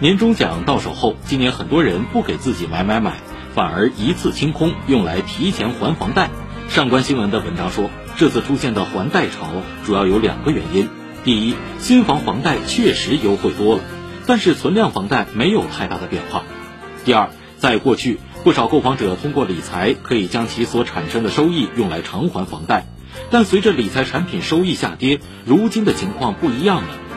年终奖到手后今年很多人不给自己买买买反而一次清空用来提前还房贷上官新闻的文章说这次出现的还贷潮主要有两个原因。第一新房房贷确实优惠多了但是存量房贷没有太大的变化。第二在过去不少购房者通过理财可以将其所产生的收益用来偿还房贷。但随着理财产品收益下跌如今的情况不一样了。